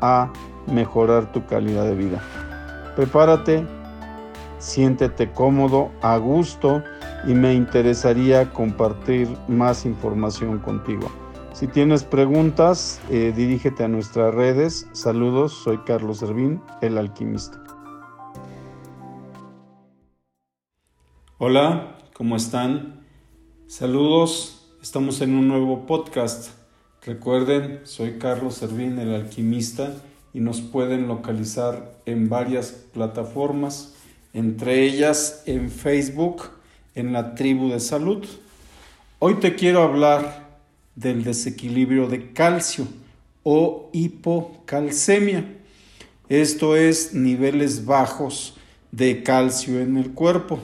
a mejorar tu calidad de vida. Prepárate, siéntete cómodo, a gusto y me interesaría compartir más información contigo. Si tienes preguntas, eh, dirígete a nuestras redes. Saludos, soy Carlos Servín, el alquimista. Hola, ¿cómo están? Saludos, estamos en un nuevo podcast. Recuerden, soy Carlos Servín, el alquimista, y nos pueden localizar en varias plataformas, entre ellas en Facebook, en la tribu de salud. Hoy te quiero hablar del desequilibrio de calcio o hipocalcemia. Esto es niveles bajos de calcio en el cuerpo.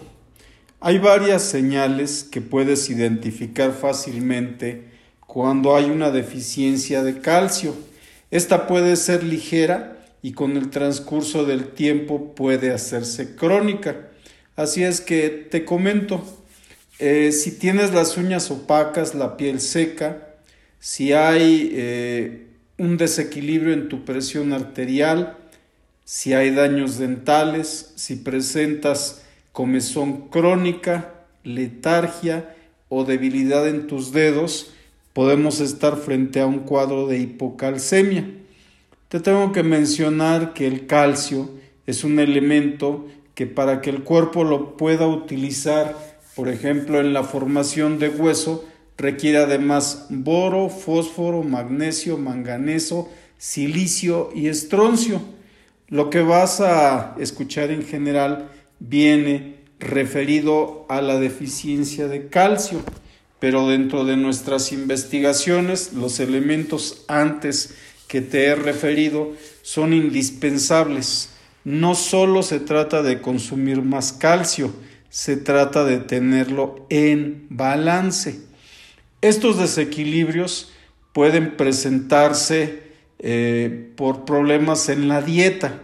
Hay varias señales que puedes identificar fácilmente cuando hay una deficiencia de calcio. Esta puede ser ligera y con el transcurso del tiempo puede hacerse crónica. Así es que te comento, eh, si tienes las uñas opacas, la piel seca, si hay eh, un desequilibrio en tu presión arterial, si hay daños dentales, si presentas comezón crónica, letargia o debilidad en tus dedos, podemos estar frente a un cuadro de hipocalcemia. Te tengo que mencionar que el calcio es un elemento que para que el cuerpo lo pueda utilizar, por ejemplo, en la formación de hueso, requiere además boro, fósforo, magnesio, manganeso, silicio y estroncio. Lo que vas a escuchar en general viene referido a la deficiencia de calcio pero dentro de nuestras investigaciones los elementos antes que te he referido son indispensables. No solo se trata de consumir más calcio, se trata de tenerlo en balance. Estos desequilibrios pueden presentarse eh, por problemas en la dieta,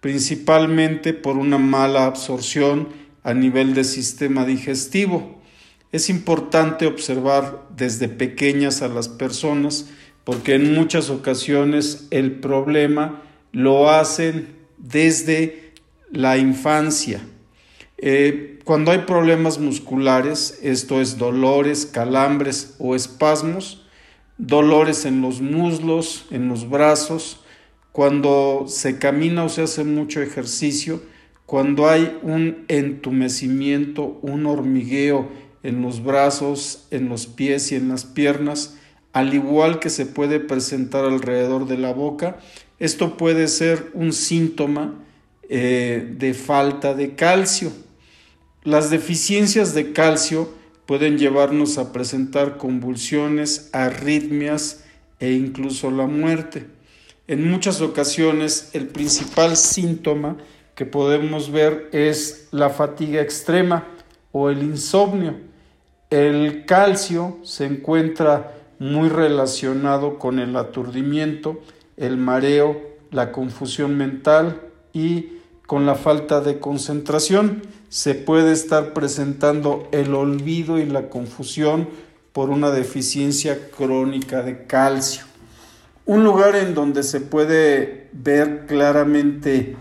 principalmente por una mala absorción a nivel del sistema digestivo es importante observar desde pequeñas a las personas porque en muchas ocasiones el problema lo hacen desde la infancia. Eh, cuando hay problemas musculares, esto es dolores, calambres o espasmos, dolores en los muslos, en los brazos, cuando se camina o se hace mucho ejercicio, cuando hay un entumecimiento, un hormigueo en los brazos, en los pies y en las piernas, al igual que se puede presentar alrededor de la boca. Esto puede ser un síntoma eh, de falta de calcio. Las deficiencias de calcio pueden llevarnos a presentar convulsiones, arritmias e incluso la muerte. En muchas ocasiones el principal síntoma que podemos ver es la fatiga extrema o el insomnio. El calcio se encuentra muy relacionado con el aturdimiento, el mareo, la confusión mental y con la falta de concentración. Se puede estar presentando el olvido y la confusión por una deficiencia crónica de calcio. Un lugar en donde se puede ver claramente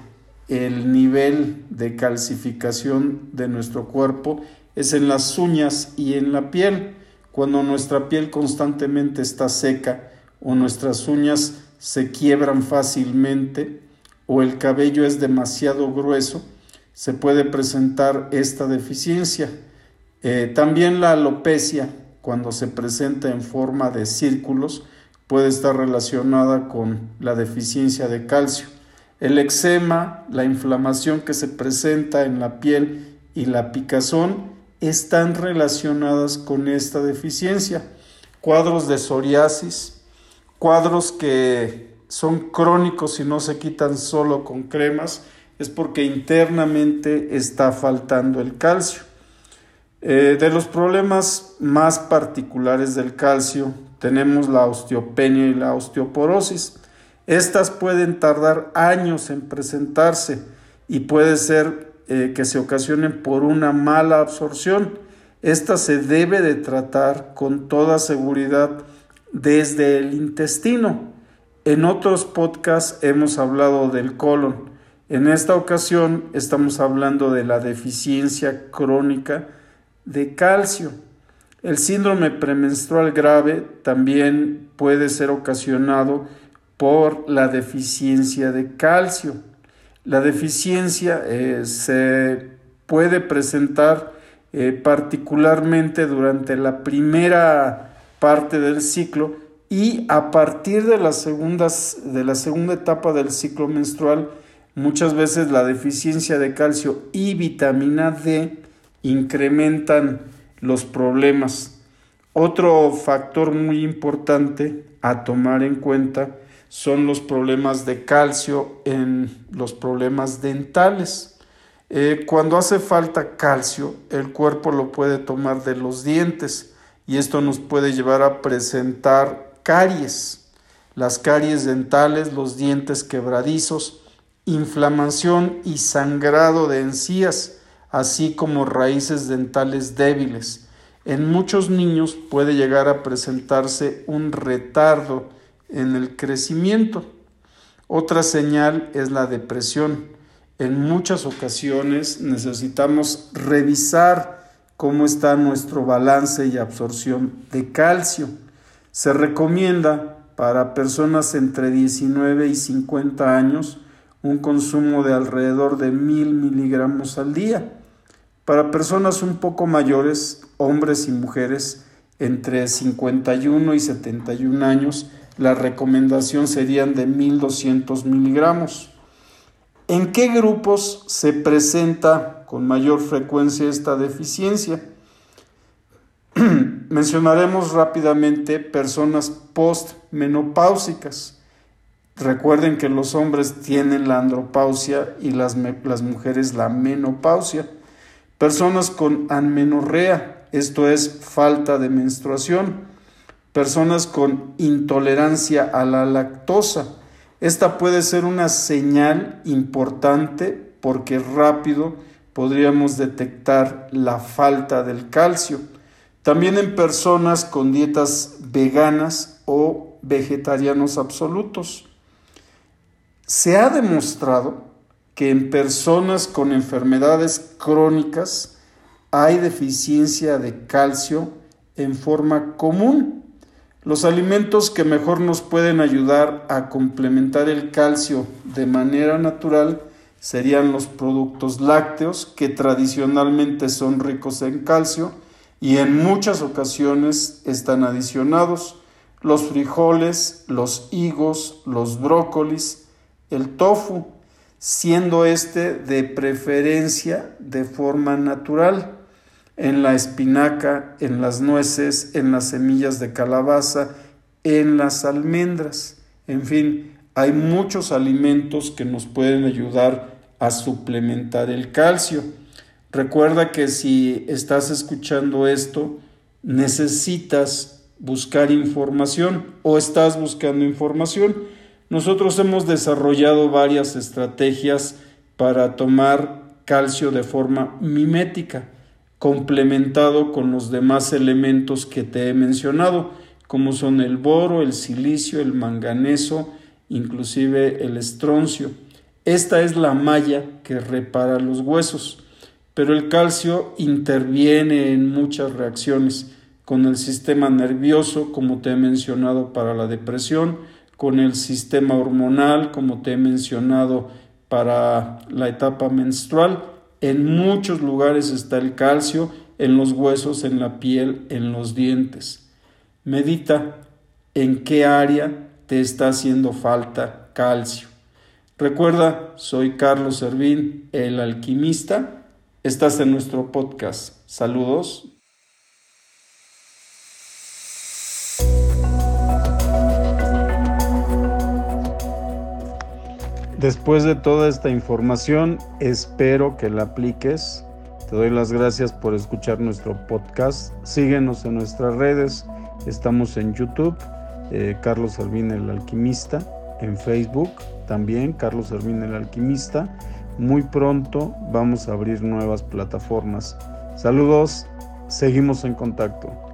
el nivel de calcificación de nuestro cuerpo es en las uñas y en la piel. Cuando nuestra piel constantemente está seca o nuestras uñas se quiebran fácilmente o el cabello es demasiado grueso, se puede presentar esta deficiencia. Eh, también la alopecia, cuando se presenta en forma de círculos, puede estar relacionada con la deficiencia de calcio. El eczema, la inflamación que se presenta en la piel y la picazón están relacionadas con esta deficiencia. Cuadros de psoriasis, cuadros que son crónicos y no se quitan solo con cremas, es porque internamente está faltando el calcio. Eh, de los problemas más particulares del calcio tenemos la osteopenia y la osteoporosis. Estas pueden tardar años en presentarse y puede ser eh, que se ocasionen por una mala absorción. Esta se debe de tratar con toda seguridad desde el intestino. En otros podcasts hemos hablado del colon. En esta ocasión estamos hablando de la deficiencia crónica de calcio. El síndrome premenstrual grave también puede ser ocasionado por la deficiencia de calcio. La deficiencia eh, se puede presentar eh, particularmente durante la primera parte del ciclo y a partir de, de la segunda etapa del ciclo menstrual, muchas veces la deficiencia de calcio y vitamina D incrementan los problemas. Otro factor muy importante a tomar en cuenta son los problemas de calcio en los problemas dentales. Eh, cuando hace falta calcio, el cuerpo lo puede tomar de los dientes y esto nos puede llevar a presentar caries. Las caries dentales, los dientes quebradizos, inflamación y sangrado de encías así como raíces dentales débiles. En muchos niños puede llegar a presentarse un retardo en el crecimiento. Otra señal es la depresión. En muchas ocasiones necesitamos revisar cómo está nuestro balance y absorción de calcio. Se recomienda para personas entre 19 y 50 años un consumo de alrededor de mil miligramos al día. Para personas un poco mayores, hombres y mujeres entre 51 y 71 años, la recomendación serían de 1200 miligramos. ¿En qué grupos se presenta con mayor frecuencia esta deficiencia? Mencionaremos rápidamente personas postmenopáusicas. Recuerden que los hombres tienen la andropausia y las, las mujeres la menopausia. Personas con amenorrea, esto es falta de menstruación. Personas con intolerancia a la lactosa. Esta puede ser una señal importante porque rápido podríamos detectar la falta del calcio. También en personas con dietas veganas o vegetarianos absolutos. Se ha demostrado que en personas con enfermedades crónicas hay deficiencia de calcio en forma común. Los alimentos que mejor nos pueden ayudar a complementar el calcio de manera natural serían los productos lácteos, que tradicionalmente son ricos en calcio y en muchas ocasiones están adicionados, los frijoles, los higos, los brócolis, el tofu, siendo este de preferencia de forma natural en la espinaca, en las nueces, en las semillas de calabaza, en las almendras. En fin, hay muchos alimentos que nos pueden ayudar a suplementar el calcio. Recuerda que si estás escuchando esto, necesitas buscar información o estás buscando información nosotros hemos desarrollado varias estrategias para tomar calcio de forma mimética, complementado con los demás elementos que te he mencionado, como son el boro, el silicio, el manganeso, inclusive el estroncio. Esta es la malla que repara los huesos, pero el calcio interviene en muchas reacciones con el sistema nervioso, como te he mencionado para la depresión, con el sistema hormonal, como te he mencionado, para la etapa menstrual. En muchos lugares está el calcio, en los huesos, en la piel, en los dientes. Medita en qué área te está haciendo falta calcio. Recuerda, soy Carlos Servín, el alquimista. Estás en nuestro podcast. Saludos. Después de toda esta información, espero que la apliques. Te doy las gracias por escuchar nuestro podcast. Síguenos en nuestras redes. Estamos en YouTube, eh, Carlos Servín el Alquimista. En Facebook también, Carlos Servín el Alquimista. Muy pronto vamos a abrir nuevas plataformas. Saludos, seguimos en contacto.